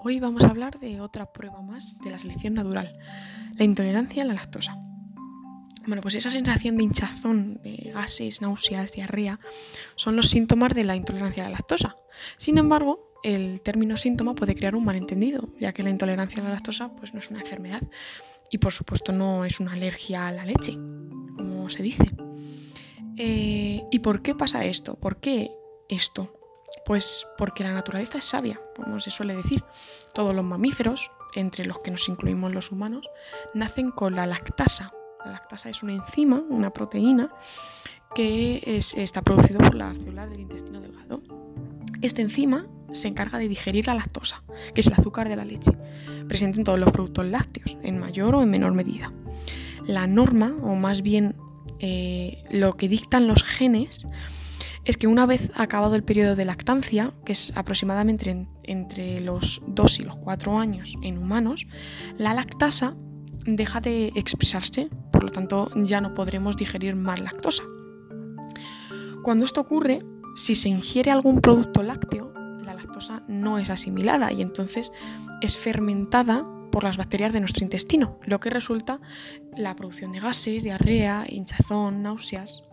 Hoy vamos a hablar de otra prueba más de la selección natural, la intolerancia a la lactosa. Bueno, pues esa sensación de hinchazón, de gases, náuseas, diarrea, son los síntomas de la intolerancia a la lactosa. Sin embargo, el término síntoma puede crear un malentendido, ya que la intolerancia a la lactosa pues, no es una enfermedad y por supuesto no es una alergia a la leche, como se dice. Eh, ¿Y por qué pasa esto? ¿Por qué esto? Pues porque la naturaleza es sabia, como se suele decir. Todos los mamíferos, entre los que nos incluimos los humanos, nacen con la lactasa. La lactasa es una enzima, una proteína, que está producido por las células del intestino delgado. Esta enzima se encarga de digerir la lactosa, que es el azúcar de la leche, presente en todos los productos lácteos, en mayor o en menor medida. La norma, o más bien eh, lo que dictan los genes, es que una vez acabado el periodo de lactancia, que es aproximadamente entre los 2 y los 4 años en humanos, la lactasa deja de expresarse, por lo tanto ya no podremos digerir más lactosa. Cuando esto ocurre, si se ingiere algún producto lácteo, la lactosa no es asimilada y entonces es fermentada por las bacterias de nuestro intestino, lo que resulta la producción de gases, diarrea, hinchazón, náuseas,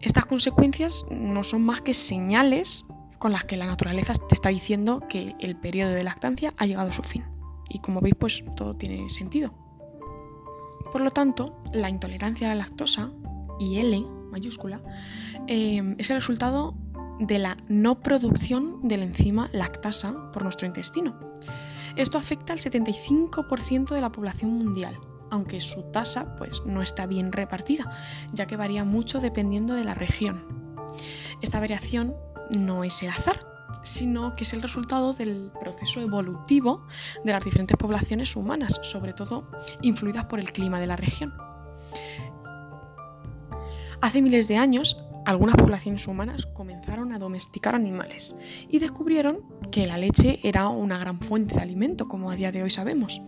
estas consecuencias no son más que señales con las que la naturaleza te está diciendo que el periodo de lactancia ha llegado a su fin. Y como veis, pues todo tiene sentido. Por lo tanto, la intolerancia a la lactosa, y L mayúscula, eh, es el resultado de la no producción de la enzima lactasa por nuestro intestino. Esto afecta al 75% de la población mundial aunque su tasa pues, no está bien repartida, ya que varía mucho dependiendo de la región. Esta variación no es el azar, sino que es el resultado del proceso evolutivo de las diferentes poblaciones humanas, sobre todo influidas por el clima de la región. Hace miles de años, algunas poblaciones humanas comenzaron a domesticar animales y descubrieron que la leche era una gran fuente de alimento, como a día de hoy sabemos.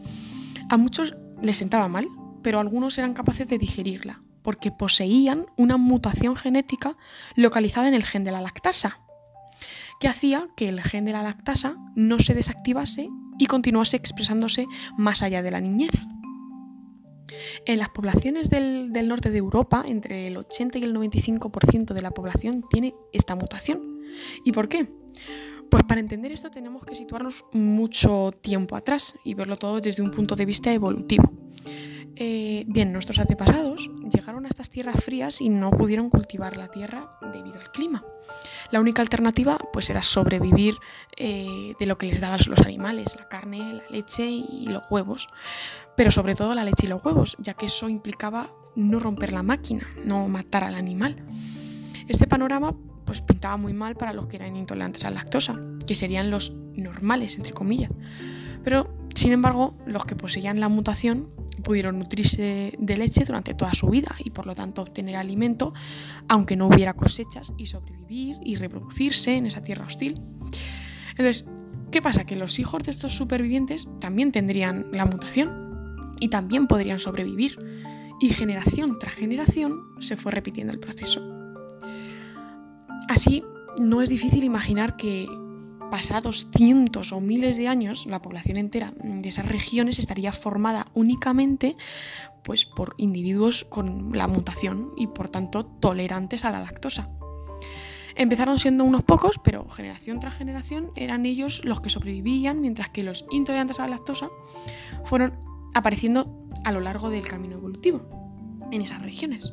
A muchos les sentaba mal, pero algunos eran capaces de digerirla, porque poseían una mutación genética localizada en el gen de la lactasa, que hacía que el gen de la lactasa no se desactivase y continuase expresándose más allá de la niñez. En las poblaciones del, del, norte de Europa, entre el 80 y el 95% de la población tiene esta mutación. ¿Y por qué? Pues para entender esto tenemos que situarnos mucho tiempo atrás y verlo todo desde un punto de vista evolutivo. Eh, bien, nuestros antepasados llegaron a estas tierras frías y no pudieron cultivar la tierra debido al clima. La única alternativa pues era sobrevivir eh, de lo que les daban los animales, la carne, la leche y los huevos, pero sobre todo la leche y los huevos, ya que eso implicaba no romper la máquina, no matar al animal. Este panorama pues pintaba muy mal para los que eran intolerantes a la lactosa, que serían los normales, entre comillas. Pero, sin embargo, los que poseían la mutación pudieron nutrirse de leche durante toda su vida y por lo tanto obtener alimento aunque no hubiera cosechas y sobrevivir y reproducirse en esa tierra hostil. Entonces, ¿qué pasa? Que los hijos de estos supervivientes también tendrían la mutación y también podrían sobrevivir y generación tras generación se fue repitiendo el proceso. Así, no es difícil imaginar que pasados cientos o miles de años, la población entera de esas regiones estaría formada únicamente pues, por individuos con la mutación y por tanto tolerantes a la lactosa. Empezaron siendo unos pocos, pero generación tras generación eran ellos los que sobrevivían, mientras que los intolerantes a la lactosa fueron apareciendo a lo largo del camino evolutivo en esas regiones.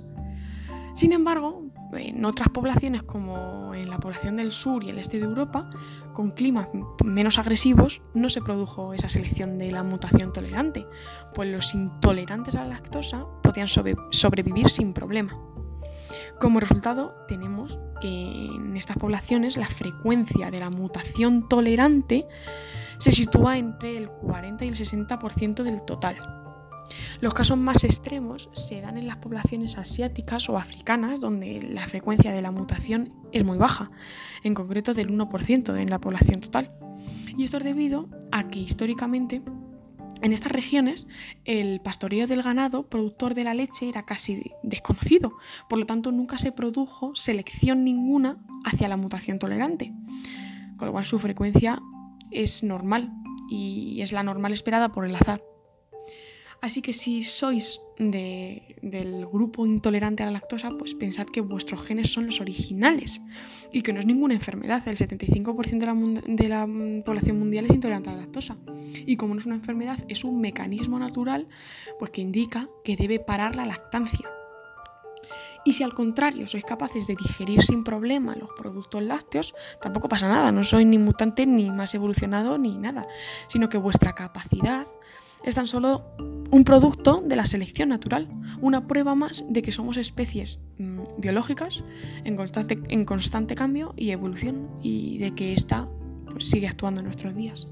Sin embargo, en otras poblaciones como en la población del sur y el este de Europa, con climas menos agresivos, no se produjo esa selección de la mutación tolerante, pues los intolerantes a la lactosa podían sobrevivir sin problema. Como resultado, tenemos que en estas poblaciones la frecuencia de la mutación tolerante se sitúa entre el 40 y el 60% del total, los casos más extremos se dan en las poblaciones asiáticas o africanas, donde la frecuencia de la mutación es muy baja, en concreto del 1% en la población total. Y esto es debido a que históricamente en estas regiones el pastoreo del ganado productor de la leche era casi desconocido, por lo tanto nunca se produjo selección ninguna hacia la mutación tolerante, con lo cual su frecuencia es normal y es la normal esperada por el azar. Así que si sois del grupo intolerante a la lactosa, pues pensad que vuestros genes son los originales y que no es ninguna enfermedad. El 75% de la, de la población mundial es intolerante a la lactosa. Y como no es una enfermedad, es un mecanismo natural pues, que indica que debe parar la lactancia. Y si al contrario sois capaces de digerir sin problema los productos lácteos, tampoco pasa nada, no sois ni mutante ni más evolucionado ni nada, sino que vuestra capacidad es tan solo un producto de la selección natural, una prueba más de que somos especies mm, biológicas en constante, cambio y evolución y de que esta pues, sigue actuando en nuestros días.